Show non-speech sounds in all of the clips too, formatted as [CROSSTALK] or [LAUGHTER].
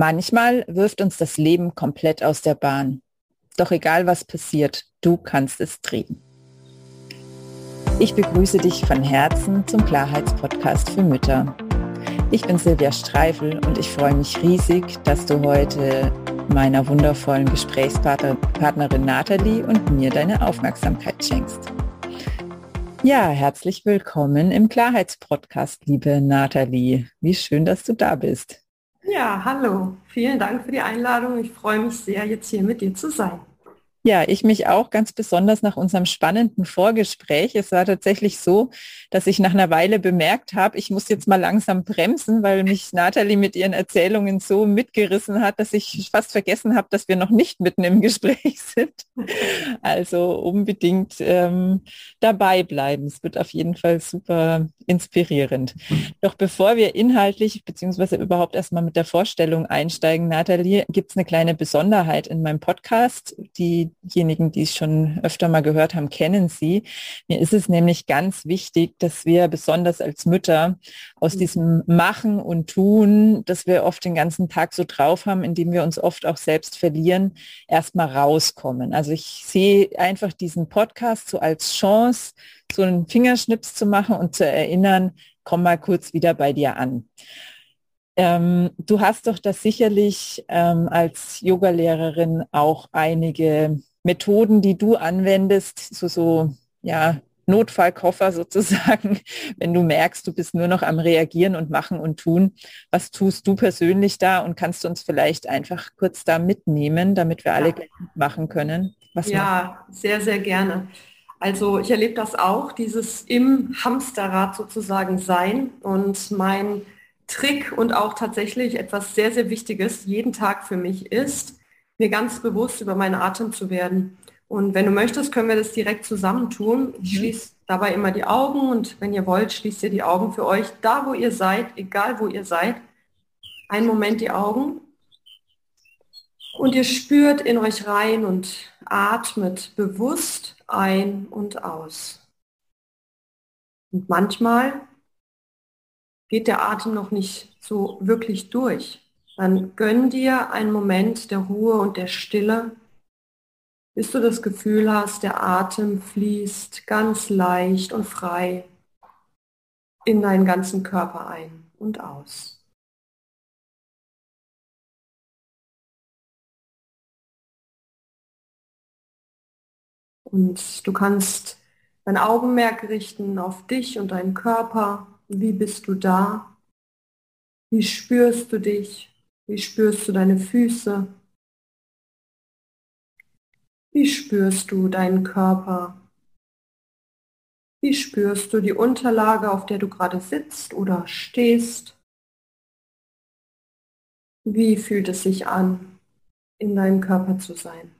Manchmal wirft uns das Leben komplett aus der Bahn. Doch egal was passiert, du kannst es drehen. Ich begrüße dich von Herzen zum Klarheitspodcast für Mütter. Ich bin Silvia Streifel und ich freue mich riesig, dass du heute meiner wundervollen Gesprächspartnerin Nathalie und mir deine Aufmerksamkeit schenkst. Ja, herzlich willkommen im Klarheitspodcast, liebe Nathalie. Wie schön, dass du da bist. Ja, hallo. Vielen Dank für die Einladung. Ich freue mich sehr, jetzt hier mit dir zu sein. Ja, ich mich auch ganz besonders nach unserem spannenden Vorgespräch. Es war tatsächlich so, dass ich nach einer Weile bemerkt habe, ich muss jetzt mal langsam bremsen, weil mich Nathalie mit ihren Erzählungen so mitgerissen hat, dass ich fast vergessen habe, dass wir noch nicht mitten im [LAUGHS] Gespräch sind. Also unbedingt ähm, dabei bleiben. Es wird auf jeden Fall super inspirierend. Doch bevor wir inhaltlich beziehungsweise überhaupt erstmal mit der Vorstellung einsteigen, Nathalie, gibt es eine kleine Besonderheit in meinem Podcast, die diejenigen, die es schon öfter mal gehört haben, kennen sie. Mir ist es nämlich ganz wichtig, dass wir besonders als Mütter aus mhm. diesem Machen und Tun, das wir oft den ganzen Tag so drauf haben, indem wir uns oft auch selbst verlieren, erstmal rauskommen. Also ich sehe einfach diesen Podcast so als Chance, so einen Fingerschnips zu machen und zu erinnern, komm mal kurz wieder bei dir an. Ähm, du hast doch das sicherlich ähm, als Yogalehrerin auch einige Methoden, die du anwendest, so, so ja, Notfallkoffer [LAUGHS] sozusagen, wenn du merkst, du bist nur noch am Reagieren und Machen und Tun. Was tust du persönlich da und kannst du uns vielleicht einfach kurz da mitnehmen, damit wir alle ja. machen können? Was ja, machst? sehr, sehr gerne. Also ich erlebe das auch, dieses im Hamsterrad sozusagen sein und mein Trick und auch tatsächlich etwas sehr, sehr Wichtiges jeden Tag für mich ist, mir ganz bewusst über meinen Atem zu werden. Und wenn du möchtest, können wir das direkt zusammen tun. Ich mhm. schließe dabei immer die Augen und wenn ihr wollt, schließt ihr die Augen für euch, da wo ihr seid, egal wo ihr seid. Einen Moment die Augen. Und ihr spürt in euch rein und atmet bewusst ein und aus. Und manchmal geht der Atem noch nicht so wirklich durch, dann gönn dir einen Moment der Ruhe und der Stille, bis du das Gefühl hast, der Atem fließt ganz leicht und frei in deinen ganzen Körper ein und aus. Und du kannst dein Augenmerk richten auf dich und deinen Körper wie bist du da? Wie spürst du dich? Wie spürst du deine Füße? Wie spürst du deinen Körper? Wie spürst du die Unterlage, auf der du gerade sitzt oder stehst? Wie fühlt es sich an, in deinem Körper zu sein?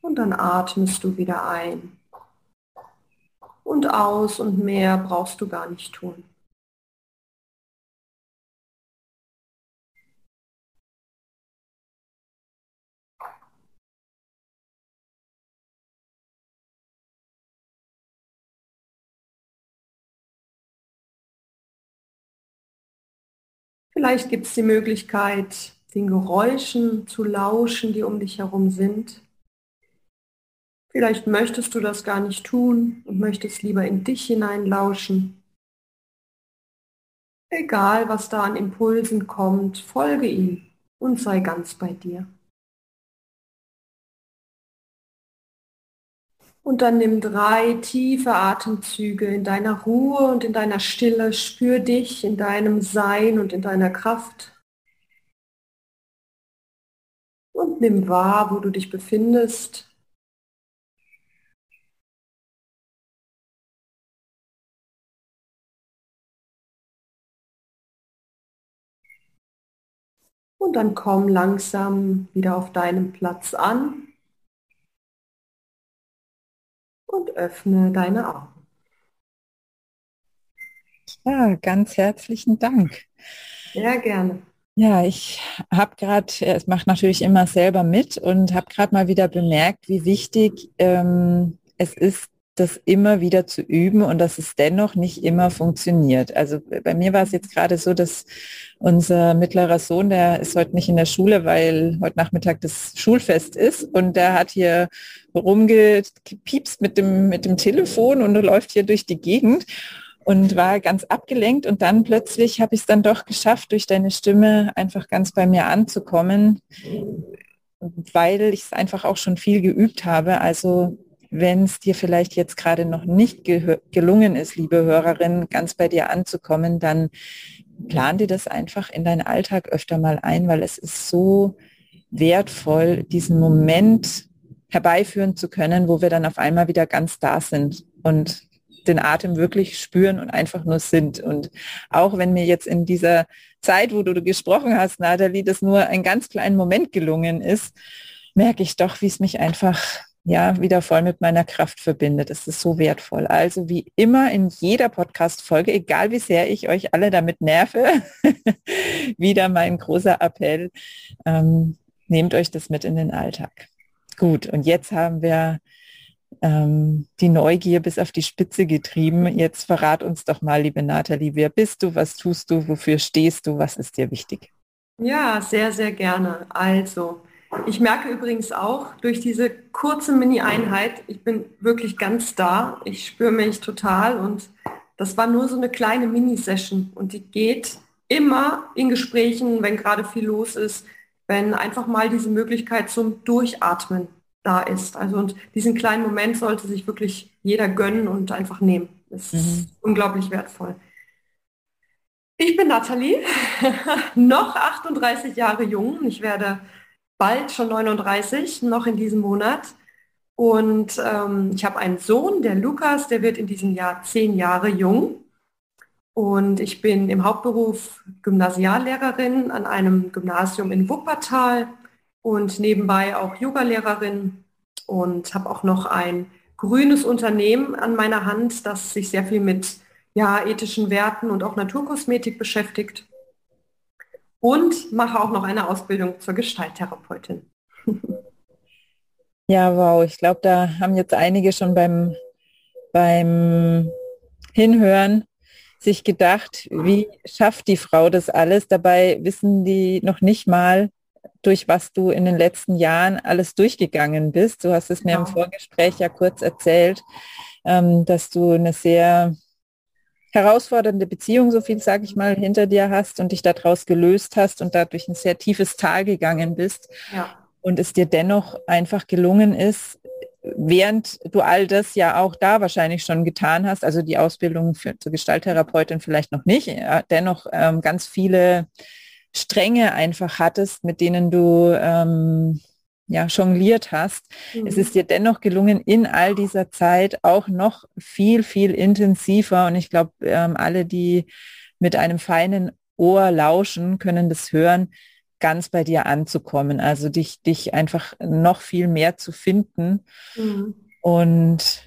Und dann atmest du wieder ein und aus und mehr brauchst du gar nicht tun. Vielleicht gibt es die Möglichkeit, den Geräuschen zu lauschen, die um dich herum sind. Vielleicht möchtest du das gar nicht tun und möchtest lieber in dich hineinlauschen. Egal, was da an Impulsen kommt, folge ihm und sei ganz bei dir. Und dann nimm drei tiefe Atemzüge in deiner Ruhe und in deiner Stille. Spür dich in deinem Sein und in deiner Kraft. Und nimm wahr, wo du dich befindest Und dann komm langsam wieder auf deinem Platz an und öffne deine Augen. Ja, ganz herzlichen Dank. Sehr gerne. Ja, ich habe gerade, es macht natürlich immer selber mit und habe gerade mal wieder bemerkt, wie wichtig ähm, es ist, das immer wieder zu üben und dass es dennoch nicht immer funktioniert. Also bei mir war es jetzt gerade so, dass unser mittlerer Sohn, der ist heute nicht in der Schule, weil heute Nachmittag das Schulfest ist und der hat hier rumgepiepst mit dem, mit dem Telefon und läuft hier durch die Gegend und war ganz abgelenkt und dann plötzlich habe ich es dann doch geschafft, durch deine Stimme einfach ganz bei mir anzukommen, weil ich es einfach auch schon viel geübt habe. Also wenn es dir vielleicht jetzt gerade noch nicht gelungen ist, liebe Hörerin, ganz bei dir anzukommen, dann plan dir das einfach in deinen Alltag öfter mal ein, weil es ist so wertvoll, diesen Moment herbeiführen zu können, wo wir dann auf einmal wieder ganz da sind und den Atem wirklich spüren und einfach nur sind. Und auch wenn mir jetzt in dieser Zeit, wo du gesprochen hast, Nathalie, das nur ein ganz kleinen Moment gelungen ist, merke ich doch, wie es mich einfach ja, wieder voll mit meiner Kraft verbindet. Es ist so wertvoll. Also wie immer in jeder Podcast-Folge, egal wie sehr ich euch alle damit nerve, [LAUGHS] wieder mein großer Appell, ähm, nehmt euch das mit in den Alltag. Gut, und jetzt haben wir ähm, die Neugier bis auf die Spitze getrieben. Jetzt verrat uns doch mal, liebe Nathalie, wer bist du, was tust du, wofür stehst du, was ist dir wichtig? Ja, sehr, sehr gerne. Also, ich merke übrigens auch durch diese kurze Mini-Einheit, ich bin wirklich ganz da. Ich spüre mich total und das war nur so eine kleine Mini-Session und die geht immer in Gesprächen, wenn gerade viel los ist, wenn einfach mal diese Möglichkeit zum Durchatmen da ist. Also und diesen kleinen Moment sollte sich wirklich jeder gönnen und einfach nehmen. Das mhm. ist unglaublich wertvoll. Ich bin Nathalie, [LAUGHS] noch 38 Jahre jung. Ich werde bald schon 39, noch in diesem Monat. Und ähm, ich habe einen Sohn, der Lukas, der wird in diesem Jahr zehn Jahre jung. Und ich bin im Hauptberuf Gymnasiallehrerin an einem Gymnasium in Wuppertal und nebenbei auch Yogalehrerin und habe auch noch ein grünes Unternehmen an meiner Hand, das sich sehr viel mit ja, ethischen Werten und auch Naturkosmetik beschäftigt und mache auch noch eine Ausbildung zur Gestalttherapeutin. [LAUGHS] Ja, wow, ich glaube, da haben jetzt einige schon beim, beim Hinhören sich gedacht, wie schafft die Frau das alles? Dabei wissen die noch nicht mal, durch was du in den letzten Jahren alles durchgegangen bist. Du hast es mir ja. im genau. Vorgespräch ja kurz erzählt, ähm, dass du eine sehr herausfordernde Beziehung, so viel sage ich mal, hinter dir hast und dich daraus gelöst hast und dadurch ein sehr tiefes Tal gegangen bist. Ja. Und es dir dennoch einfach gelungen ist, während du all das ja auch da wahrscheinlich schon getan hast, also die Ausbildung für, zur Gestalttherapeutin vielleicht noch nicht, ja, dennoch ähm, ganz viele Stränge einfach hattest, mit denen du ähm, ja, jongliert hast. Mhm. Es ist dir dennoch gelungen, in all dieser Zeit auch noch viel, viel intensiver und ich glaube, ähm, alle, die mit einem feinen Ohr lauschen, können das hören, ganz bei dir anzukommen. Also dich, dich einfach noch viel mehr zu finden. Mhm. Und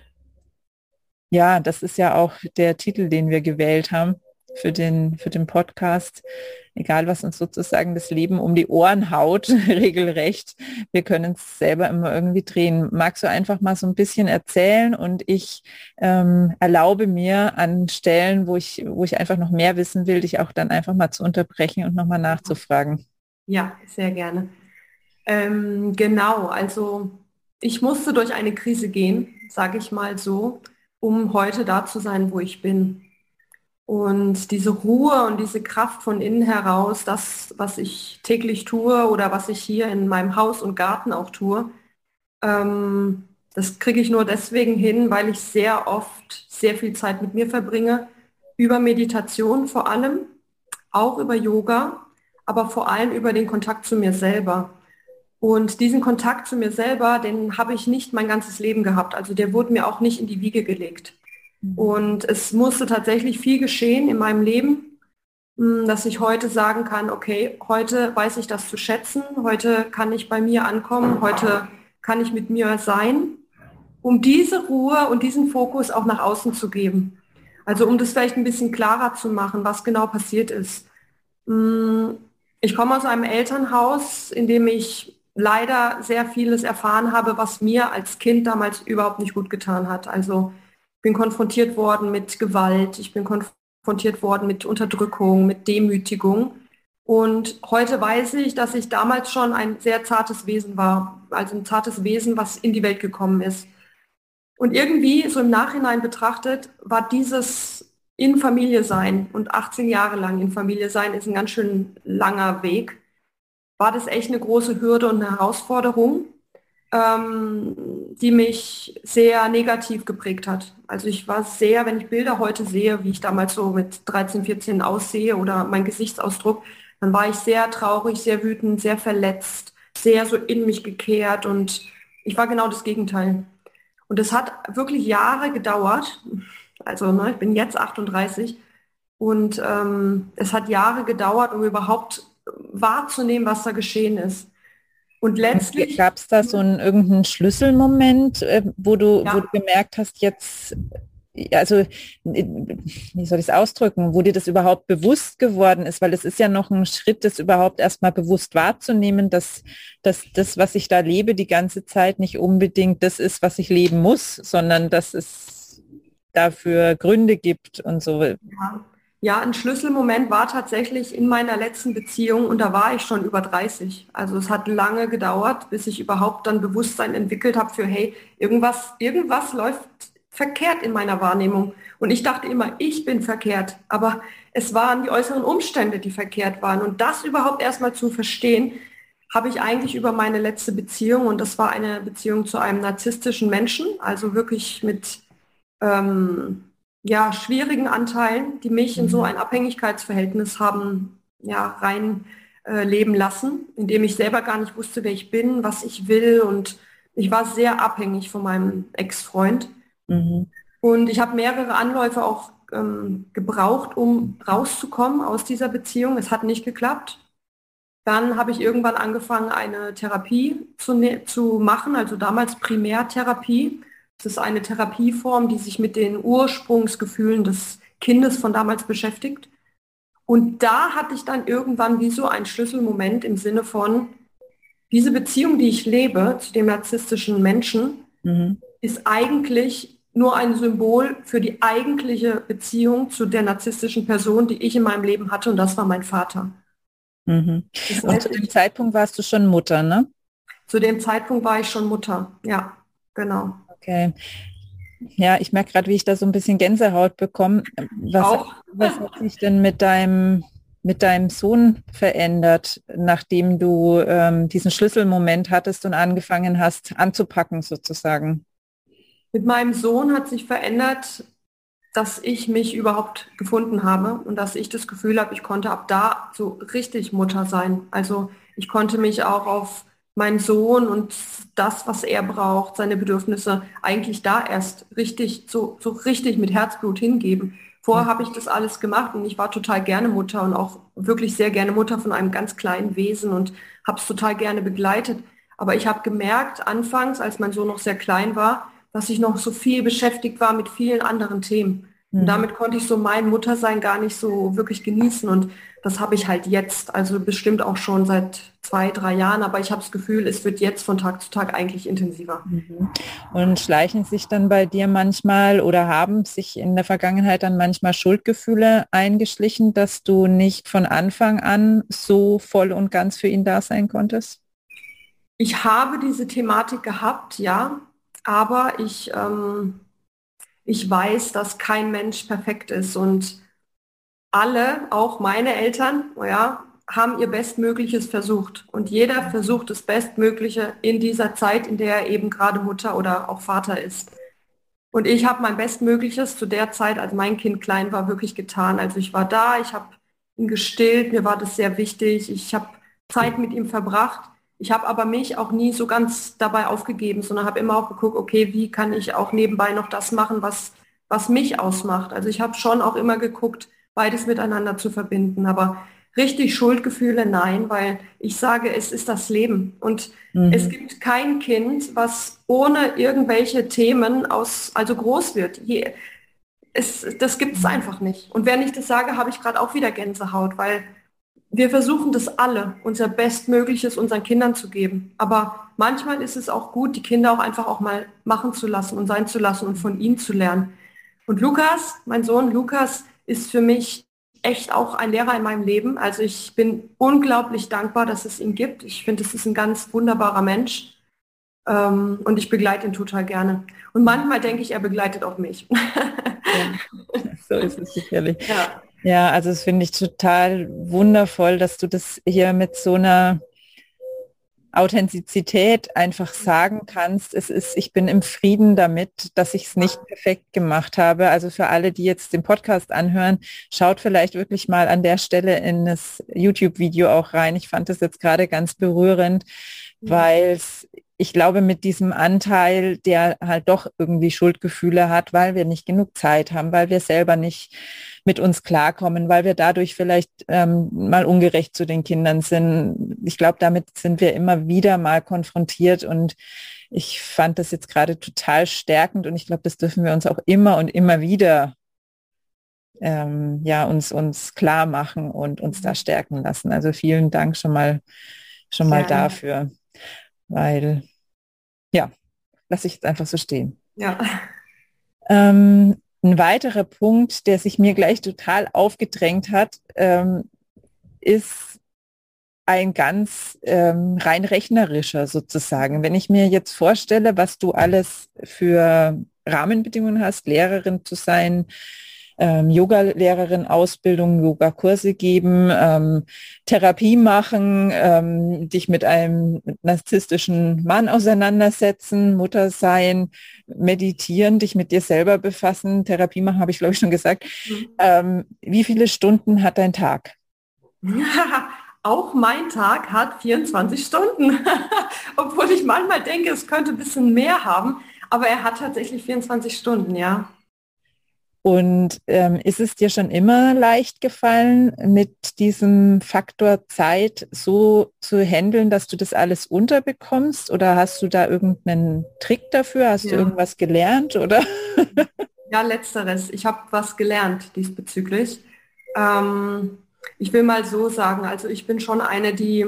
ja, das ist ja auch der Titel, den wir gewählt haben für den, für den Podcast. Egal, was uns sozusagen das Leben um die Ohren haut, [LAUGHS] regelrecht. Wir können es selber immer irgendwie drehen. Magst du einfach mal so ein bisschen erzählen und ich ähm, erlaube mir an Stellen, wo ich, wo ich einfach noch mehr wissen will, dich auch dann einfach mal zu unterbrechen und nochmal nachzufragen. Ja, sehr gerne. Ähm, genau, also ich musste durch eine Krise gehen, sage ich mal so, um heute da zu sein, wo ich bin. Und diese Ruhe und diese Kraft von innen heraus, das, was ich täglich tue oder was ich hier in meinem Haus und Garten auch tue, ähm, das kriege ich nur deswegen hin, weil ich sehr oft sehr viel Zeit mit mir verbringe, über Meditation vor allem, auch über Yoga, aber vor allem über den Kontakt zu mir selber. Und diesen Kontakt zu mir selber, den habe ich nicht mein ganzes Leben gehabt. Also der wurde mir auch nicht in die Wiege gelegt. Mhm. Und es musste tatsächlich viel geschehen in meinem Leben, hm, dass ich heute sagen kann, okay, heute weiß ich das zu schätzen, heute kann ich bei mir ankommen, heute kann ich mit mir sein, um diese Ruhe und diesen Fokus auch nach außen zu geben. Also um das vielleicht ein bisschen klarer zu machen, was genau passiert ist. Hm, ich komme aus einem Elternhaus, in dem ich leider sehr vieles erfahren habe, was mir als Kind damals überhaupt nicht gut getan hat. Also bin konfrontiert worden mit Gewalt, ich bin konfrontiert worden mit Unterdrückung, mit Demütigung. Und heute weiß ich, dass ich damals schon ein sehr zartes Wesen war, also ein zartes Wesen, was in die Welt gekommen ist. Und irgendwie, so im Nachhinein betrachtet, war dieses in Familie sein und 18 Jahre lang in Familie sein ist ein ganz schön langer Weg. War das echt eine große Hürde und eine Herausforderung, ähm, die mich sehr negativ geprägt hat. Also ich war sehr, wenn ich Bilder heute sehe, wie ich damals so mit 13, 14 aussehe oder mein Gesichtsausdruck, dann war ich sehr traurig, sehr wütend, sehr verletzt, sehr so in mich gekehrt und ich war genau das Gegenteil. Und es hat wirklich Jahre gedauert. Also ne, ich bin jetzt 38 und ähm, es hat Jahre gedauert, um überhaupt wahrzunehmen, was da geschehen ist. Und letztlich gab es da so einen irgendeinen Schlüsselmoment, äh, wo du, ja. wo du gemerkt hast, jetzt also wie soll ich es ausdrücken, wo dir das überhaupt bewusst geworden ist, weil es ist ja noch ein Schritt, das überhaupt erstmal bewusst wahrzunehmen, dass, dass das, was ich da lebe, die ganze Zeit nicht unbedingt das ist, was ich leben muss, sondern dass es dafür Gründe gibt und so. Ja. Ja, ein Schlüsselmoment war tatsächlich in meiner letzten Beziehung und da war ich schon über 30. Also es hat lange gedauert, bis ich überhaupt dann Bewusstsein entwickelt habe für, hey, irgendwas, irgendwas läuft verkehrt in meiner Wahrnehmung. Und ich dachte immer, ich bin verkehrt. Aber es waren die äußeren Umstände, die verkehrt waren. Und das überhaupt erstmal zu verstehen, habe ich eigentlich über meine letzte Beziehung, und das war eine Beziehung zu einem narzisstischen Menschen, also wirklich mit ähm, ja, schwierigen Anteilen, die mich in so mhm. ein Abhängigkeitsverhältnis haben ja, rein äh, leben lassen, in dem ich selber gar nicht wusste, wer ich bin, was ich will. Und ich war sehr abhängig von meinem Ex-Freund. Mhm. Und ich habe mehrere Anläufe auch ähm, gebraucht, um rauszukommen aus dieser Beziehung. Es hat nicht geklappt. Dann habe ich irgendwann angefangen, eine Therapie zu, ne zu machen, also damals Primärtherapie. Das ist eine Therapieform, die sich mit den Ursprungsgefühlen des Kindes von damals beschäftigt. Und da hatte ich dann irgendwann wie so einen Schlüsselmoment im Sinne von, diese Beziehung, die ich lebe zu dem narzisstischen Menschen, mhm. ist eigentlich nur ein Symbol für die eigentliche Beziehung zu der narzisstischen Person, die ich in meinem Leben hatte, und das war mein Vater. Mhm. Und zu dem Zeitpunkt warst du schon Mutter, ne? Zu dem Zeitpunkt war ich schon Mutter, ja, genau. Okay. Ja, ich merke gerade, wie ich da so ein bisschen Gänsehaut bekomme. Was, Auch. was hat sich denn mit deinem mit deinem Sohn verändert, nachdem du ähm, diesen Schlüsselmoment hattest und angefangen hast anzupacken sozusagen? Mit meinem Sohn hat sich verändert, dass ich mich überhaupt gefunden habe und dass ich das Gefühl habe, ich konnte ab da so richtig Mutter sein. Also ich konnte mich auch auf meinen Sohn und das, was er braucht, seine Bedürfnisse, eigentlich da erst richtig, so, so richtig mit Herzblut hingeben. Vorher habe ich das alles gemacht und ich war total gerne Mutter und auch wirklich sehr gerne Mutter von einem ganz kleinen Wesen und habe es total gerne begleitet. Aber ich habe gemerkt, anfangs, als mein Sohn noch sehr klein war, dass ich noch so viel beschäftigt war mit vielen anderen Themen. Und mhm. damit konnte ich so mein Muttersein gar nicht so wirklich genießen. Und das habe ich halt jetzt, also bestimmt auch schon seit zwei, drei Jahren, aber ich habe das Gefühl, es wird jetzt von Tag zu Tag eigentlich intensiver. Mhm. Und schleichen sich dann bei dir manchmal oder haben sich in der Vergangenheit dann manchmal Schuldgefühle eingeschlichen, dass du nicht von Anfang an so voll und ganz für ihn da sein konntest? Ich habe diese Thematik gehabt, ja, aber ich, ähm, ich weiß, dass kein Mensch perfekt ist und alle, auch meine Eltern, ja, haben ihr Bestmögliches versucht. Und jeder versucht das Bestmögliche in dieser Zeit, in der er eben gerade Mutter oder auch Vater ist. Und ich habe mein Bestmögliches zu der Zeit, als mein Kind klein war, wirklich getan. Also ich war da, ich habe ihn gestillt, mir war das sehr wichtig, ich habe Zeit mit ihm verbracht. Ich habe aber mich auch nie so ganz dabei aufgegeben, sondern habe immer auch geguckt, okay, wie kann ich auch nebenbei noch das machen, was, was mich ausmacht. Also ich habe schon auch immer geguckt, beides miteinander zu verbinden. Aber richtig Schuldgefühle, nein, weil ich sage, es ist das Leben. Und mhm. es gibt kein Kind, was ohne irgendwelche Themen aus, also groß wird. Je, es, das gibt es einfach nicht. Und wenn ich das sage, habe ich gerade auch wieder Gänsehaut, weil wir versuchen das alle, unser Bestmögliches unseren Kindern zu geben. Aber manchmal ist es auch gut, die Kinder auch einfach auch mal machen zu lassen und sein zu lassen und von ihnen zu lernen. Und Lukas, mein Sohn Lukas, ist für mich echt auch ein Lehrer in meinem Leben. Also ich bin unglaublich dankbar, dass es ihn gibt. Ich finde, es ist ein ganz wunderbarer Mensch. Ähm, und ich begleite ihn total gerne. Und manchmal denke ich, er begleitet auch mich. [LAUGHS] Ja, so ist es sicherlich. Ja. Ja, also das finde ich total wundervoll, dass du das hier mit so einer Authentizität einfach sagen kannst, es ist, ich bin im Frieden damit, dass ich es nicht perfekt gemacht habe. Also für alle, die jetzt den Podcast anhören, schaut vielleicht wirklich mal an der Stelle in das YouTube-Video auch rein. Ich fand das jetzt gerade ganz berührend, weil es ich glaube, mit diesem Anteil, der halt doch irgendwie Schuldgefühle hat, weil wir nicht genug Zeit haben, weil wir selber nicht mit uns klarkommen, weil wir dadurch vielleicht ähm, mal ungerecht zu den Kindern sind. Ich glaube, damit sind wir immer wieder mal konfrontiert und ich fand das jetzt gerade total stärkend und ich glaube, das dürfen wir uns auch immer und immer wieder ähm, ja uns uns klar machen und uns da stärken lassen. Also vielen Dank schon mal schon mal dafür, weil ja, lasse ich jetzt einfach so stehen. Ja. Ähm, ein weiterer Punkt, der sich mir gleich total aufgedrängt hat, ähm, ist ein ganz ähm, rein rechnerischer sozusagen. Wenn ich mir jetzt vorstelle, was du alles für Rahmenbedingungen hast, Lehrerin zu sein, ähm, Yoga-Lehrerin Ausbildung, Yoga-Kurse geben, ähm, Therapie machen, ähm, dich mit einem narzisstischen Mann auseinandersetzen, Mutter sein, meditieren, dich mit dir selber befassen, Therapie machen, habe ich glaube ich schon gesagt. Mhm. Ähm, wie viele Stunden hat dein Tag? [LAUGHS] Auch mein Tag hat 24 Stunden, [LAUGHS] obwohl ich manchmal denke, es könnte ein bisschen mehr haben, aber er hat tatsächlich 24 Stunden, ja. Und ähm, ist es dir schon immer leicht gefallen, mit diesem Faktor Zeit so zu handeln, dass du das alles unterbekommst? Oder hast du da irgendeinen Trick dafür? Hast ja. du irgendwas gelernt? Oder? Ja, letzteres. Ich habe was gelernt diesbezüglich. Ähm, ich will mal so sagen, also ich bin schon eine, die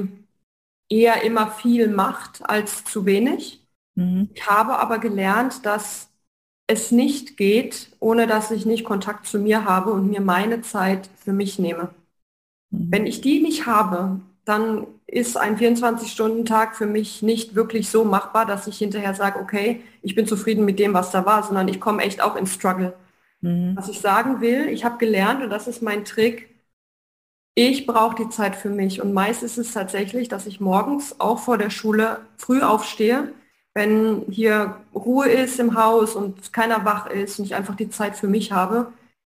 eher immer viel macht als zu wenig. Mhm. Ich habe aber gelernt, dass es nicht geht, ohne dass ich nicht Kontakt zu mir habe und mir meine Zeit für mich nehme. Mhm. Wenn ich die nicht habe, dann ist ein 24-Stunden-Tag für mich nicht wirklich so machbar, dass ich hinterher sage, okay, ich bin zufrieden mit dem, was da war, sondern ich komme echt auch ins Struggle. Mhm. Was ich sagen will, ich habe gelernt, und das ist mein Trick, ich brauche die Zeit für mich. Und meist ist es tatsächlich, dass ich morgens auch vor der Schule früh aufstehe, wenn hier Ruhe ist im Haus und keiner wach ist und ich einfach die Zeit für mich habe.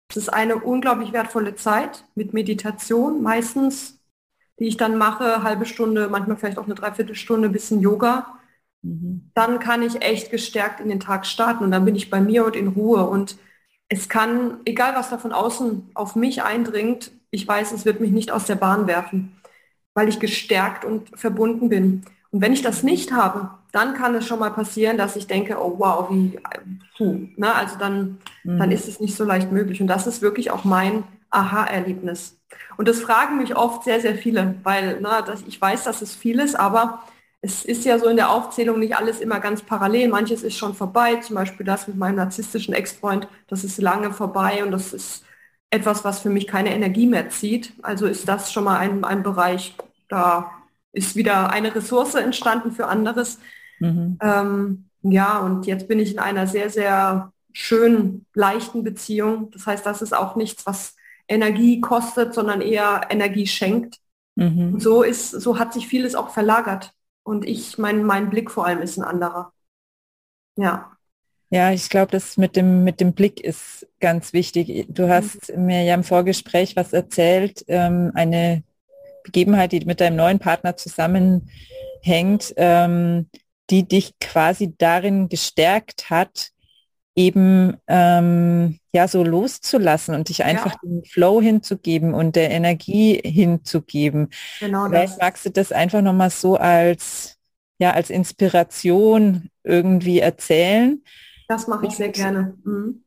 Es ist eine unglaublich wertvolle Zeit mit Meditation meistens, die ich dann mache, halbe Stunde, manchmal vielleicht auch eine Dreiviertelstunde, bisschen Yoga. Mhm. Dann kann ich echt gestärkt in den Tag starten und dann bin ich bei mir und in Ruhe. Und es kann, egal was da von außen auf mich eindringt, ich weiß, es wird mich nicht aus der Bahn werfen, weil ich gestärkt und verbunden bin. Und wenn ich das nicht habe, dann kann es schon mal passieren, dass ich denke, oh wow, wie, puh, ne? also dann, mhm. dann ist es nicht so leicht möglich. Und das ist wirklich auch mein Aha-Erlebnis. Und das fragen mich oft sehr, sehr viele, weil ne, das, ich weiß, dass es vieles, aber es ist ja so in der Aufzählung nicht alles immer ganz parallel. Manches ist schon vorbei, zum Beispiel das mit meinem narzisstischen Ex-Freund, das ist lange vorbei und das ist etwas, was für mich keine Energie mehr zieht. Also ist das schon mal ein, ein Bereich, da ist wieder eine Ressource entstanden für anderes. Mhm. Ähm, ja, und jetzt bin ich in einer sehr, sehr schönen, leichten Beziehung. Das heißt, das ist auch nichts, was Energie kostet, sondern eher Energie schenkt. Mhm. So ist, so hat sich vieles auch verlagert. Und ich, mein, mein Blick vor allem ist ein anderer. Ja. Ja, ich glaube, das mit dem, mit dem Blick ist ganz wichtig. Du hast mhm. mir ja im Vorgespräch was erzählt, ähm, eine Begebenheit, die mit deinem neuen Partner zusammenhängt, ähm, die dich quasi darin gestärkt hat, eben ähm, ja so loszulassen und dich einfach ja. den Flow hinzugeben und der Energie hinzugeben. Genau Vielleicht das. magst du das einfach nochmal so als ja als Inspiration irgendwie erzählen. Das mache ich sehr gerne. Mhm.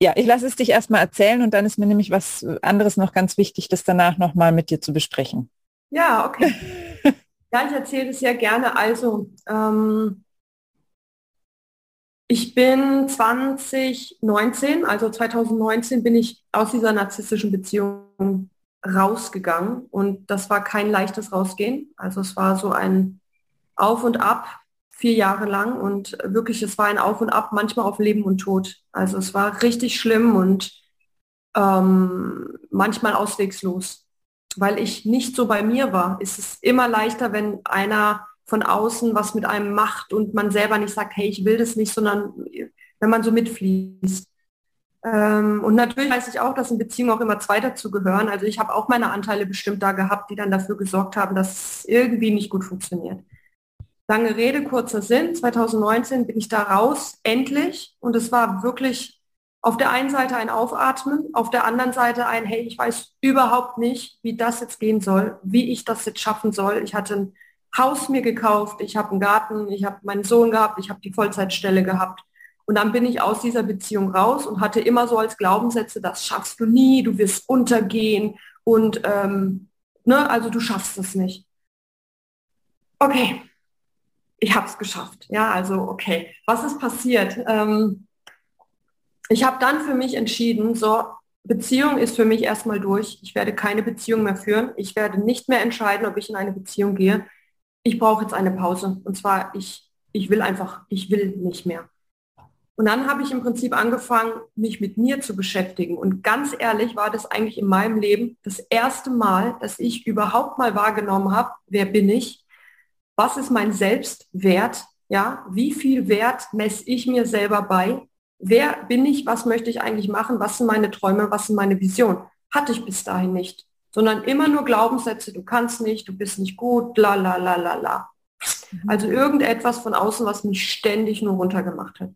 Ja, ich lasse es dich erstmal erzählen und dann ist mir nämlich was anderes noch ganz wichtig, das danach nochmal mit dir zu besprechen. Ja, okay. ja, ich erzähle es sehr gerne. Also, ähm, ich bin 2019, also 2019 bin ich aus dieser narzisstischen Beziehung rausgegangen und das war kein leichtes Rausgehen. Also es war so ein Auf und Ab, vier Jahre lang und wirklich, es war ein Auf und Ab, manchmal auf Leben und Tod. Also es war richtig schlimm und ähm, manchmal auswegslos. Weil ich nicht so bei mir war, ist es immer leichter, wenn einer von außen was mit einem macht und man selber nicht sagt, hey, ich will das nicht, sondern wenn man so mitfließt. Ähm, und natürlich weiß ich auch, dass in Beziehungen auch immer zwei dazugehören. Also ich habe auch meine Anteile bestimmt da gehabt, die dann dafür gesorgt haben, dass es irgendwie nicht gut funktioniert. Lange Rede, kurzer Sinn. 2019 bin ich da raus, endlich. Und es war wirklich auf der einen Seite ein Aufatmen, auf der anderen Seite ein, hey, ich weiß überhaupt nicht, wie das jetzt gehen soll, wie ich das jetzt schaffen soll. Ich hatte ein Haus mir gekauft, ich habe einen Garten, ich habe meinen Sohn gehabt, ich habe die Vollzeitstelle gehabt. Und dann bin ich aus dieser Beziehung raus und hatte immer so als Glaubenssätze, das schaffst du nie, du wirst untergehen und ähm, ne, also du schaffst es nicht. Okay, ich habe es geschafft. Ja, also okay. Was ist passiert? Ähm, ich habe dann für mich entschieden, so Beziehung ist für mich erstmal durch. Ich werde keine Beziehung mehr führen. Ich werde nicht mehr entscheiden, ob ich in eine Beziehung gehe. Ich brauche jetzt eine Pause. Und zwar, ich, ich will einfach, ich will nicht mehr. Und dann habe ich im Prinzip angefangen, mich mit mir zu beschäftigen. Und ganz ehrlich war das eigentlich in meinem Leben das erste Mal, dass ich überhaupt mal wahrgenommen habe, wer bin ich? Was ist mein Selbstwert? Ja, wie viel Wert messe ich mir selber bei? Wer bin ich? Was möchte ich eigentlich machen? Was sind meine Träume? Was sind meine Visionen? Hatte ich bis dahin nicht, sondern immer nur Glaubenssätze, du kannst nicht, du bist nicht gut, la la la la la. Also irgendetwas von außen, was mich ständig nur runtergemacht hat.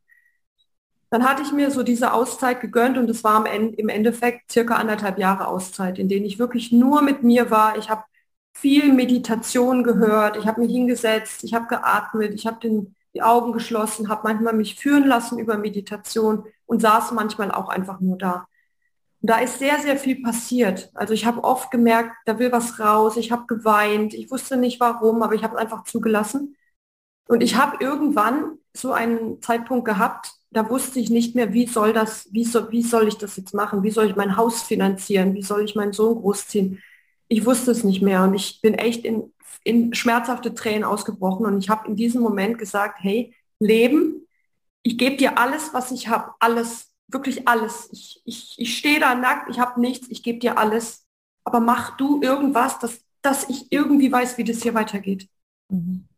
Dann hatte ich mir so diese Auszeit gegönnt und es war im Endeffekt circa anderthalb Jahre Auszeit, in denen ich wirklich nur mit mir war. Ich habe viel Meditation gehört, ich habe mich hingesetzt, ich habe geatmet, ich habe die Augen geschlossen, habe manchmal mich führen lassen über Meditation und saß manchmal auch einfach nur da. Und da ist sehr, sehr viel passiert. Also ich habe oft gemerkt, da will was raus, ich habe geweint, ich wusste nicht warum, aber ich habe einfach zugelassen. Und ich habe irgendwann so einen Zeitpunkt gehabt, da wusste ich nicht mehr, wie soll das, wie soll, wie soll ich das jetzt machen? Wie soll ich mein Haus finanzieren? Wie soll ich meinen Sohn großziehen? Ich wusste es nicht mehr und ich bin echt in, in schmerzhafte Tränen ausgebrochen und ich habe in diesem Moment gesagt, hey, Leben, ich gebe dir alles, was ich habe, alles, wirklich alles. Ich, ich, ich stehe da nackt, ich habe nichts, ich gebe dir alles. Aber mach du irgendwas, dass, dass ich irgendwie weiß, wie das hier weitergeht. Mhm.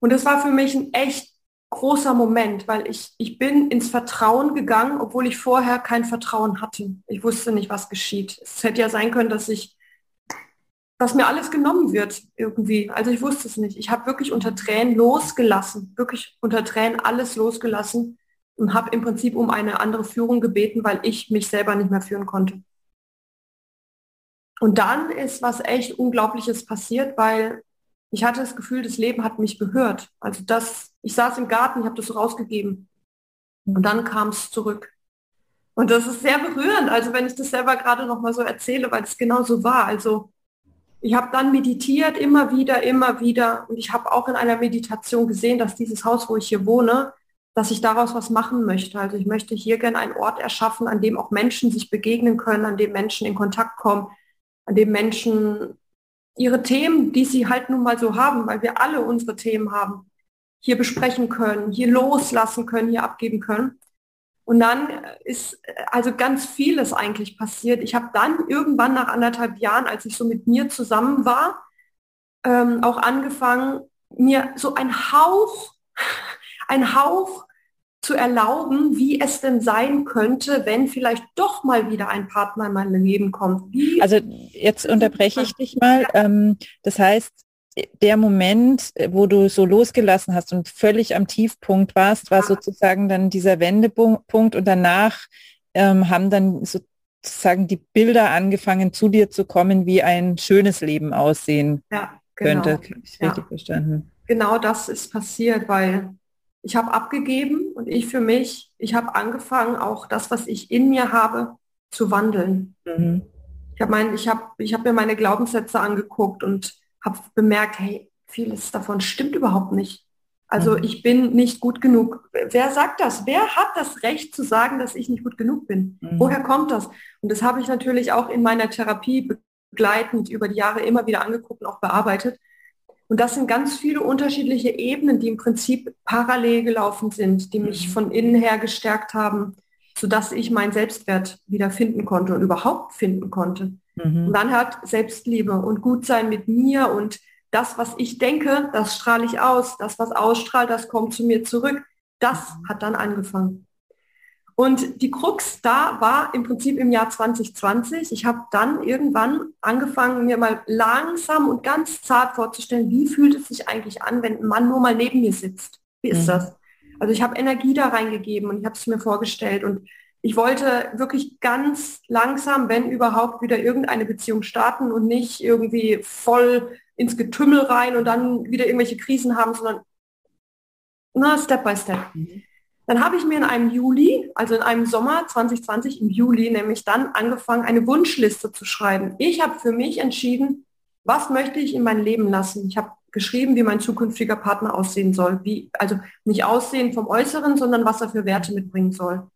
Und das war für mich ein echt großer Moment, weil ich, ich bin ins Vertrauen gegangen, obwohl ich vorher kein Vertrauen hatte. Ich wusste nicht, was geschieht. Es hätte ja sein können, dass ich, dass mir alles genommen wird irgendwie. Also ich wusste es nicht. Ich habe wirklich unter Tränen losgelassen, wirklich unter Tränen alles losgelassen und habe im Prinzip um eine andere Führung gebeten, weil ich mich selber nicht mehr führen konnte. Und dann ist was echt Unglaubliches passiert, weil ich hatte das Gefühl, das Leben hat mich gehört. Also das, ich saß im Garten, ich habe das rausgegeben. Und dann kam es zurück. Und das ist sehr berührend, also wenn ich das selber gerade noch mal so erzähle, weil es genau so war. Also ich habe dann meditiert, immer wieder, immer wieder. Und ich habe auch in einer Meditation gesehen, dass dieses Haus, wo ich hier wohne, dass ich daraus was machen möchte. Also ich möchte hier gerne einen Ort erschaffen, an dem auch Menschen sich begegnen können, an dem Menschen in Kontakt kommen, an dem Menschen ihre Themen, die sie halt nun mal so haben, weil wir alle unsere Themen haben, hier besprechen können, hier loslassen können, hier abgeben können. Und dann ist also ganz vieles eigentlich passiert. Ich habe dann irgendwann nach anderthalb Jahren, als ich so mit mir zusammen war, ähm, auch angefangen, mir so ein Hauch, [LAUGHS] ein Hauch zu erlauben, wie es denn sein könnte, wenn vielleicht doch mal wieder ein Partner in mein Leben kommt. Wie also jetzt unterbreche ich dich mal. Ähm, das heißt, der Moment, wo du so losgelassen hast und völlig am Tiefpunkt warst, war sozusagen dann dieser Wendepunkt und danach ähm, haben dann sozusagen die Bilder angefangen zu dir zu kommen, wie ein schönes Leben aussehen ja, genau. könnte. Ich richtig ja. verstanden. Genau das ist passiert, weil ich habe abgegeben und ich für mich, ich habe angefangen, auch das, was ich in mir habe, zu wandeln. Mhm. Ich habe ich hab, ich hab mir meine Glaubenssätze angeguckt und habe bemerkt, hey, vieles davon stimmt überhaupt nicht. Also mhm. ich bin nicht gut genug. Wer sagt das? Wer hat das Recht zu sagen, dass ich nicht gut genug bin? Mhm. Woher kommt das? Und das habe ich natürlich auch in meiner Therapie begleitend über die Jahre immer wieder angeguckt und auch bearbeitet. Und das sind ganz viele unterschiedliche Ebenen, die im Prinzip parallel gelaufen sind, die mich mhm. von innen her gestärkt haben, sodass ich meinen Selbstwert wieder finden konnte und überhaupt finden konnte. Mhm. Und dann hat Selbstliebe und Gutsein mit mir und das, was ich denke, das strahle ich aus. Das, was ausstrahlt, das kommt zu mir zurück. Das mhm. hat dann angefangen. Und die Krux da war im Prinzip im Jahr 2020. Ich habe dann irgendwann angefangen, mir mal langsam und ganz zart vorzustellen, wie fühlt es sich eigentlich an, wenn ein Mann nur mal neben mir sitzt. Wie ist mhm. das? Also ich habe Energie da reingegeben und ich habe es mir vorgestellt und ich wollte wirklich ganz langsam, wenn überhaupt, wieder irgendeine Beziehung starten und nicht irgendwie voll ins Getümmel rein und dann wieder irgendwelche Krisen haben, sondern na, Step by Step. Mhm. Dann habe ich mir in einem Juli, also in einem Sommer 2020 im Juli, nämlich dann angefangen, eine Wunschliste zu schreiben. Ich habe für mich entschieden, was möchte ich in mein Leben lassen. Ich habe geschrieben, wie mein zukünftiger Partner aussehen soll. Wie, also nicht aussehen vom Äußeren, sondern was er für Werte mitbringen soll.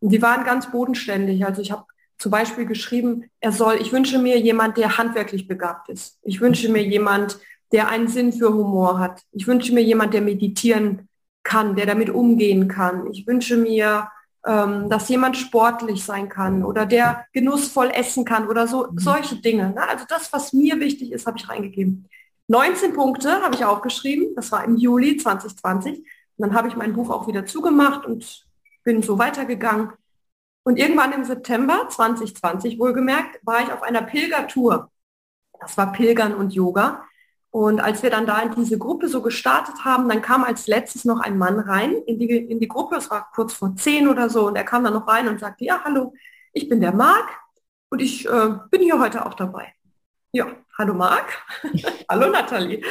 Und die waren ganz bodenständig. Also ich habe zum Beispiel geschrieben, er soll, ich wünsche mir jemand, der handwerklich begabt ist. Ich wünsche mir jemand, der einen Sinn für Humor hat. Ich wünsche mir jemand, der meditieren kann, der damit umgehen kann. Ich wünsche mir, ähm, dass jemand sportlich sein kann oder der genussvoll essen kann oder so mhm. solche Dinge. Ne? Also das, was mir wichtig ist, habe ich reingegeben. 19 Punkte habe ich aufgeschrieben. Das war im Juli 2020. Und dann habe ich mein Buch auch wieder zugemacht und bin so weitergegangen. Und irgendwann im September 2020 wohlgemerkt, war ich auf einer Pilgertour. Das war Pilgern und Yoga. Und als wir dann da in diese Gruppe so gestartet haben, dann kam als letztes noch ein Mann rein in die, in die Gruppe. Es war kurz vor zehn oder so. Und er kam dann noch rein und sagte, ja, hallo, ich bin der Marc und ich äh, bin hier heute auch dabei. Ja, hallo Marc. [LAUGHS] hallo Nathalie.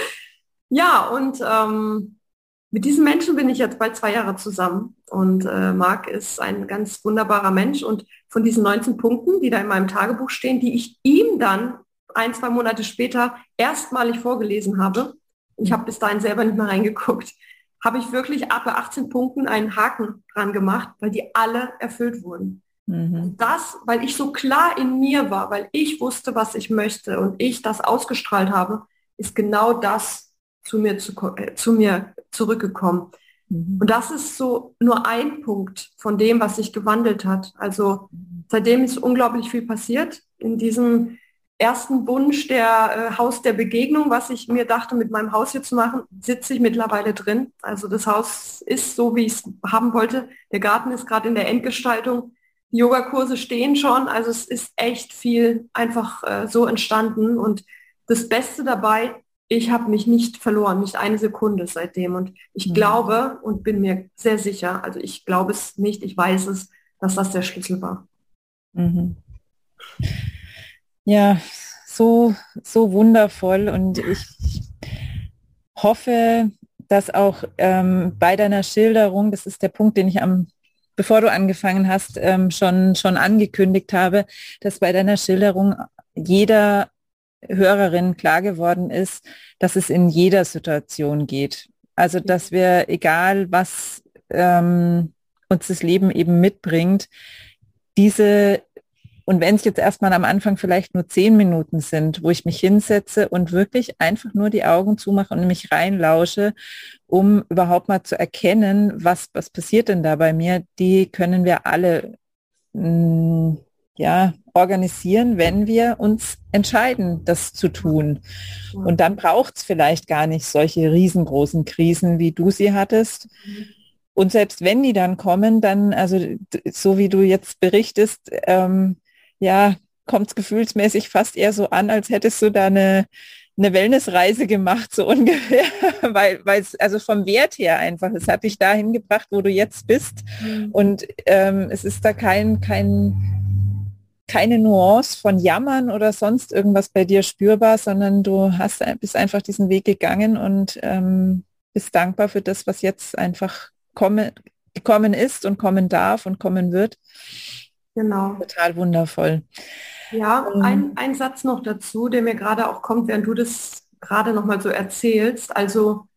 Ja, und ähm, mit diesem Menschen bin ich jetzt bald zwei Jahre zusammen und äh, Marc ist ein ganz wunderbarer Mensch und von diesen 19 Punkten, die da in meinem Tagebuch stehen, die ich ihm dann ein, zwei Monate später erstmalig vorgelesen habe, ich habe bis dahin selber nicht mehr reingeguckt, habe ich wirklich ab 18 Punkten einen Haken dran gemacht, weil die alle erfüllt wurden. Mhm. Das, weil ich so klar in mir war, weil ich wusste, was ich möchte und ich das ausgestrahlt habe, ist genau das, zu mir, zu, äh, zu mir zurückgekommen. Mhm. Und das ist so nur ein Punkt von dem, was sich gewandelt hat. Also seitdem ist unglaublich viel passiert. In diesem ersten Wunsch der äh, Haus der Begegnung, was ich mir dachte, mit meinem Haus hier zu machen, sitze ich mittlerweile drin. Also das Haus ist so, wie ich es haben wollte. Der Garten ist gerade in der Endgestaltung. Die Yogakurse stehen schon. Also es ist echt viel einfach äh, so entstanden. Und das Beste dabei, ich habe mich nicht verloren, nicht eine Sekunde seitdem. Und ich mhm. glaube und bin mir sehr sicher, also ich glaube es nicht, ich weiß es, dass das der Schlüssel war. Mhm. Ja, so, so wundervoll. Und ich hoffe, dass auch ähm, bei deiner Schilderung, das ist der Punkt, den ich am bevor du angefangen hast, ähm, schon, schon angekündigt habe, dass bei deiner Schilderung jeder Hörerin klar geworden ist, dass es in jeder Situation geht. Also dass wir, egal was ähm, uns das Leben eben mitbringt, diese, und wenn es jetzt erstmal am Anfang vielleicht nur zehn Minuten sind, wo ich mich hinsetze und wirklich einfach nur die Augen zumache und mich reinlausche, um überhaupt mal zu erkennen, was, was passiert denn da bei mir, die können wir alle mh, mm, ja, organisieren, wenn wir uns entscheiden, das zu tun. Und dann braucht es vielleicht gar nicht solche riesengroßen Krisen, wie du sie hattest. Und selbst wenn die dann kommen, dann, also so wie du jetzt berichtest, ähm, ja, kommt es gefühlsmäßig fast eher so an, als hättest du da eine, eine Wellnessreise gemacht, so [LAUGHS] ungefähr, weil weil es also vom Wert her einfach, es hat dich dahin gebracht, wo du jetzt bist. Mhm. Und ähm, es ist da kein, kein keine Nuance von Jammern oder sonst irgendwas bei dir spürbar, sondern du hast, bist einfach diesen Weg gegangen und ähm, bist dankbar für das, was jetzt einfach komme, gekommen ist und kommen darf und kommen wird. Genau. Total wundervoll. Ja, ähm, ein, ein Satz noch dazu, der mir gerade auch kommt, während du das gerade noch mal so erzählst. Also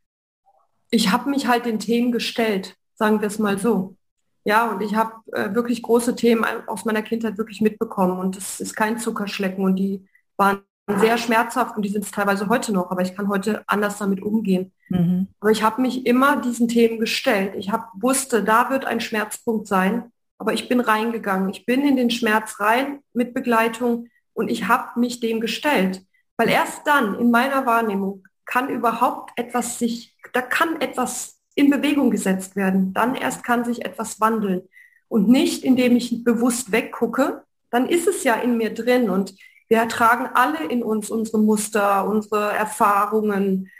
ich habe mich halt den Themen gestellt, sagen wir es mal so. Ja, und ich habe äh, wirklich große Themen aus meiner Kindheit wirklich mitbekommen und es ist kein Zuckerschlecken und die waren sehr schmerzhaft und die sind es teilweise heute noch, aber ich kann heute anders damit umgehen. Mhm. Aber ich habe mich immer diesen Themen gestellt. Ich hab, wusste, da wird ein Schmerzpunkt sein, aber ich bin reingegangen. Ich bin in den Schmerz rein mit Begleitung und ich habe mich dem gestellt. Weil erst dann in meiner Wahrnehmung kann überhaupt etwas sich, da kann etwas in Bewegung gesetzt werden. Dann erst kann sich etwas wandeln. Und nicht, indem ich bewusst weggucke, dann ist es ja in mir drin und wir tragen alle in uns unsere Muster, unsere Erfahrungen,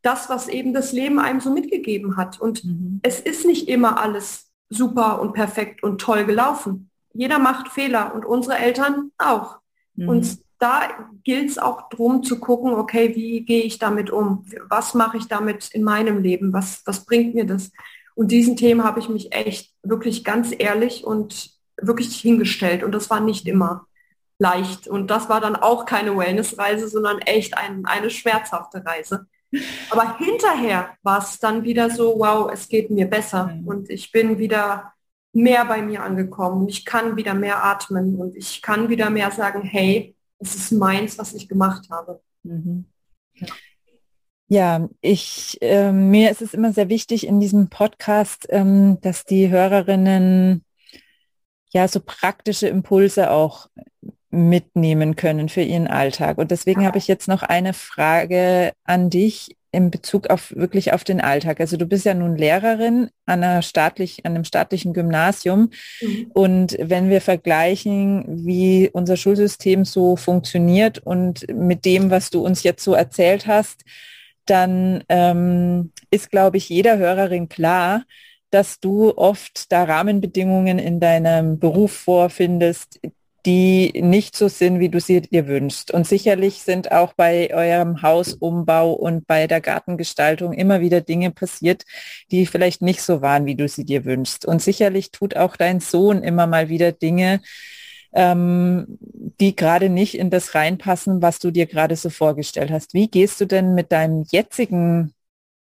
das, was eben das Leben einem so mitgegeben hat. Und mhm. es ist nicht immer alles super und perfekt und toll gelaufen. Jeder macht Fehler und unsere Eltern auch. Mhm. Und da gilt es auch darum zu gucken, okay, wie gehe ich damit um? Was mache ich damit in meinem Leben? Was, was bringt mir das? Und diesen Themen habe ich mich echt wirklich ganz ehrlich und wirklich hingestellt. Und das war nicht immer leicht. Und das war dann auch keine Wellnessreise, sondern echt ein, eine schmerzhafte Reise. Aber hinterher war es dann wieder so, wow, es geht mir besser mhm. und ich bin wieder mehr bei mir angekommen. Ich kann wieder mehr atmen und ich kann wieder mehr sagen, hey, es ist meins, was ich gemacht habe. Mhm. Ja, ich, äh, mir ist es immer sehr wichtig in diesem Podcast, ähm, dass die Hörerinnen ja so praktische Impulse auch mitnehmen können für ihren Alltag. Und deswegen habe ich jetzt noch eine Frage an dich in Bezug auf wirklich auf den Alltag. Also du bist ja nun Lehrerin an, einer staatlich, an einem staatlichen Gymnasium. Mhm. Und wenn wir vergleichen, wie unser Schulsystem so funktioniert und mit dem, was du uns jetzt so erzählt hast, dann ähm, ist, glaube ich, jeder Hörerin klar, dass du oft da Rahmenbedingungen in deinem Beruf vorfindest, die nicht so sind, wie du sie dir wünschst. Und sicherlich sind auch bei eurem Hausumbau und bei der Gartengestaltung immer wieder Dinge passiert, die vielleicht nicht so waren, wie du sie dir wünschst. Und sicherlich tut auch dein Sohn immer mal wieder Dinge, ähm, die gerade nicht in das reinpassen, was du dir gerade so vorgestellt hast. Wie gehst du denn mit deinem jetzigen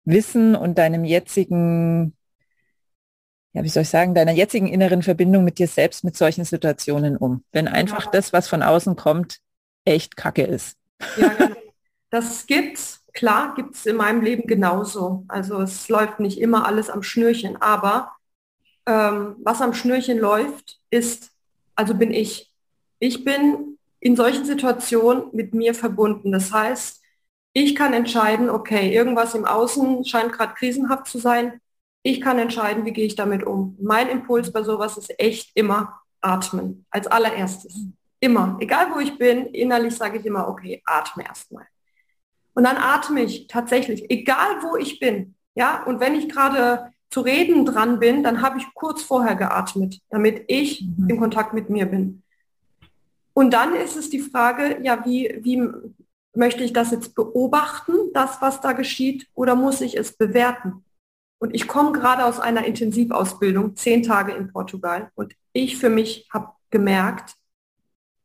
Wissen und deinem jetzigen ja, wie soll ich sagen, deiner jetzigen inneren Verbindung mit dir selbst mit solchen Situationen um? Wenn einfach ja. das, was von außen kommt, echt Kacke ist. Ja, genau. das gibt's. Klar, gibt es in meinem Leben genauso. Also es läuft nicht immer alles am Schnürchen, aber ähm, was am Schnürchen läuft, ist, also bin ich. Ich bin in solchen Situationen mit mir verbunden. Das heißt, ich kann entscheiden, okay, irgendwas im Außen scheint gerade krisenhaft zu sein. Ich kann entscheiden, wie gehe ich damit um. Mein Impuls bei sowas ist echt immer atmen. Als allererstes. Immer. Egal wo ich bin, innerlich sage ich immer, okay, atme erstmal. Und dann atme ich tatsächlich, egal wo ich bin. Ja, und wenn ich gerade zu reden dran bin, dann habe ich kurz vorher geatmet, damit ich mhm. im Kontakt mit mir bin. Und dann ist es die Frage, ja, wie, wie möchte ich das jetzt beobachten, das, was da geschieht, oder muss ich es bewerten? Und ich komme gerade aus einer Intensivausbildung, zehn Tage in Portugal. Und ich für mich habe gemerkt,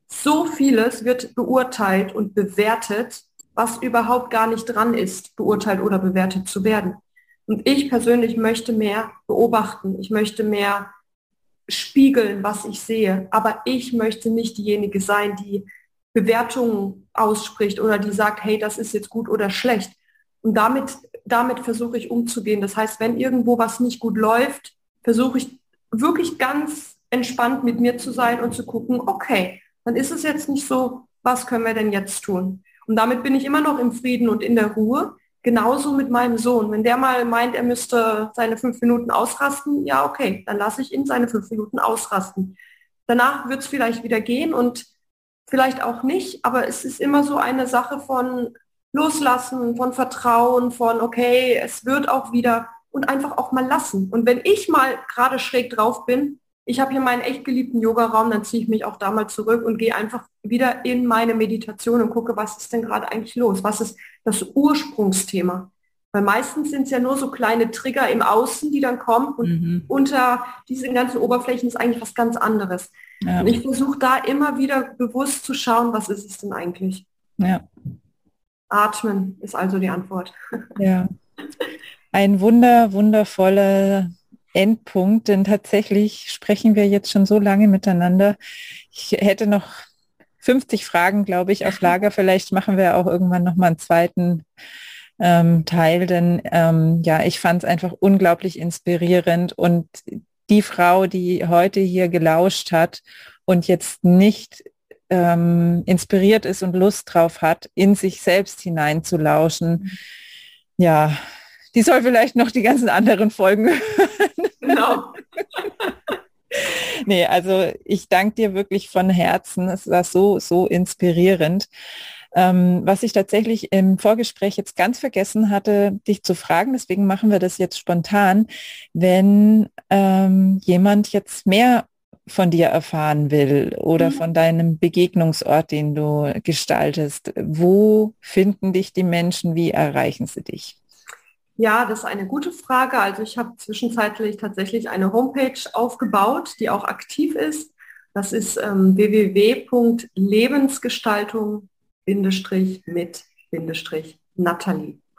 so vieles wird beurteilt und bewertet, was überhaupt gar nicht dran ist, beurteilt oder bewertet zu werden. Und ich persönlich möchte mehr beobachten. Ich möchte mehr spiegeln, was ich sehe. Aber ich möchte nicht diejenige sein, die Bewertungen ausspricht oder die sagt, hey, das ist jetzt gut oder schlecht. Und damit damit versuche ich umzugehen. Das heißt, wenn irgendwo was nicht gut läuft, versuche ich wirklich ganz entspannt mit mir zu sein und zu gucken, okay, dann ist es jetzt nicht so, was können wir denn jetzt tun? Und damit bin ich immer noch im Frieden und in der Ruhe. Genauso mit meinem Sohn. Wenn der mal meint, er müsste seine fünf Minuten ausrasten, ja, okay, dann lasse ich ihn seine fünf Minuten ausrasten. Danach wird es vielleicht wieder gehen und vielleicht auch nicht, aber es ist immer so eine Sache von Loslassen, von Vertrauen, von okay, es wird auch wieder und einfach auch mal lassen. Und wenn ich mal gerade schräg drauf bin, ich habe hier meinen echt geliebten Yogaraum, dann ziehe ich mich auch da mal zurück und gehe einfach wieder in meine Meditation und gucke, was ist denn gerade eigentlich los? Was ist das Ursprungsthema? Weil meistens sind es ja nur so kleine Trigger im Außen, die dann kommen und mhm. unter diesen ganzen Oberflächen ist eigentlich was ganz anderes. Ja. Und ich versuche da immer wieder bewusst zu schauen, was ist es denn eigentlich? Ja. Atmen ist also die Antwort. Ja. Ein wunder, wundervoller Endpunkt, denn tatsächlich sprechen wir jetzt schon so lange miteinander. Ich hätte noch 50 Fragen, glaube ich, auf [LAUGHS] Lager. Vielleicht machen wir auch irgendwann noch mal einen zweiten ähm, Teil, denn ähm, ja, ich fand es einfach unglaublich inspirierend und die Frau, die heute hier gelauscht hat und jetzt nicht ähm, inspiriert ist und Lust drauf hat, in sich selbst hineinzulauschen, ja, die soll vielleicht noch die ganzen anderen Folgen hören. Genau. [LAUGHS] nee, also ich danke dir wirklich von Herzen. Es war so, so inspirierend. Ähm, was ich tatsächlich im Vorgespräch jetzt ganz vergessen hatte, dich zu fragen, deswegen machen wir das jetzt spontan, wenn ähm, jemand jetzt mehr von dir erfahren will oder mhm. von deinem Begegnungsort, den du gestaltest, wo finden dich die Menschen, wie erreichen sie dich? Ja, das ist eine gute Frage. Also ich habe zwischenzeitlich tatsächlich eine Homepage aufgebaut, die auch aktiv ist. Das ist ähm, www.lebensgestaltung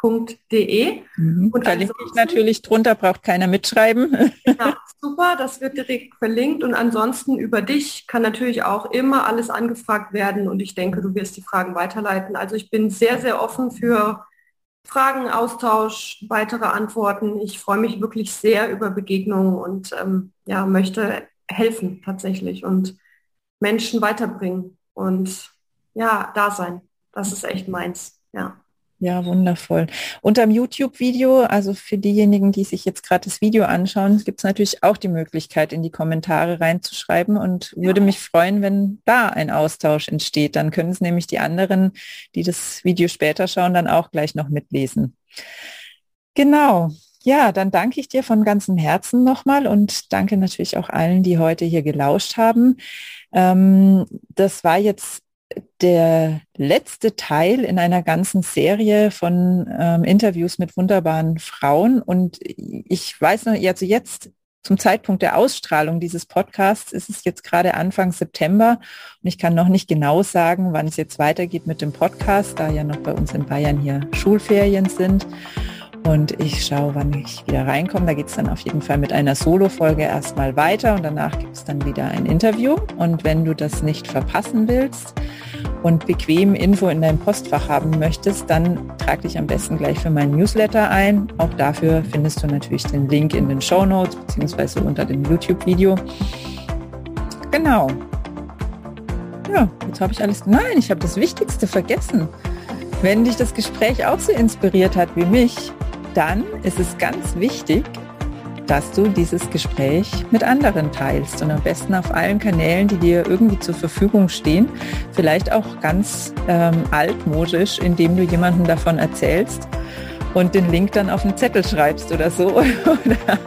Natalie.de. Mhm. Und verlinke ich natürlich drunter, braucht keiner mitschreiben. [LAUGHS] Ja, super, das wird direkt verlinkt. Und ansonsten über dich kann natürlich auch immer alles angefragt werden und ich denke, du wirst die Fragen weiterleiten. Also ich bin sehr, sehr offen für Fragen, Austausch, weitere Antworten. Ich freue mich wirklich sehr über Begegnungen und ähm, ja, möchte helfen tatsächlich und Menschen weiterbringen und ja, da sein. Das ist echt meins. Ja. Ja, wundervoll. Unterm YouTube-Video, also für diejenigen, die sich jetzt gerade das Video anschauen, gibt es natürlich auch die Möglichkeit, in die Kommentare reinzuschreiben und ja. würde mich freuen, wenn da ein Austausch entsteht. Dann können es nämlich die anderen, die das Video später schauen, dann auch gleich noch mitlesen. Genau. Ja, dann danke ich dir von ganzem Herzen nochmal und danke natürlich auch allen, die heute hier gelauscht haben. Ähm, das war jetzt der letzte Teil in einer ganzen Serie von ähm, Interviews mit wunderbaren Frauen. Und ich weiß noch, also jetzt zum Zeitpunkt der Ausstrahlung dieses Podcasts ist es jetzt gerade Anfang September und ich kann noch nicht genau sagen, wann es jetzt weitergeht mit dem Podcast, da ja noch bei uns in Bayern hier Schulferien sind. Und ich schaue, wann ich wieder reinkomme. Da geht es dann auf jeden Fall mit einer Solo-Folge erstmal weiter und danach gibt es dann wieder ein Interview. Und wenn du das nicht verpassen willst und bequem Info in deinem Postfach haben möchtest, dann trag dich am besten gleich für meinen Newsletter ein. Auch dafür findest du natürlich den Link in den Show Notes beziehungsweise unter dem YouTube-Video. Genau. Ja, jetzt habe ich alles. Nein, ich habe das Wichtigste vergessen. Wenn dich das Gespräch auch so inspiriert hat wie mich, dann ist es ganz wichtig, dass du dieses Gespräch mit anderen teilst und am besten auf allen Kanälen, die dir irgendwie zur Verfügung stehen. Vielleicht auch ganz ähm, altmodisch, indem du jemandem davon erzählst und den Link dann auf einen Zettel schreibst oder so [LAUGHS] oder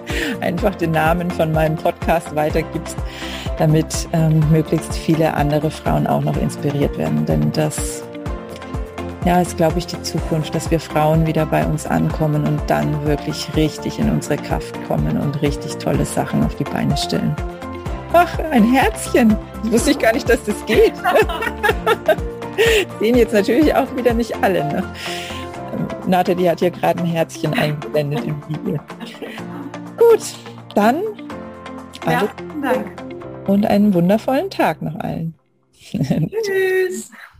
einfach den Namen von meinem Podcast weitergibst, damit ähm, möglichst viele andere Frauen auch noch inspiriert werden. Denn das ja, ist, glaube ich, die Zukunft, dass wir Frauen wieder bei uns ankommen und dann wirklich richtig in unsere Kraft kommen und richtig tolle Sachen auf die Beine stellen. Ach, ein Herzchen. Das wusste ich gar nicht, dass das geht. [LAUGHS] Sehen jetzt natürlich auch wieder nicht alle. Ne? Nathalie hat hier gerade ein Herzchen eingeblendet im Video. Gut, dann ja, Dank. und einen wundervollen Tag noch allen. Tschüss. [LAUGHS]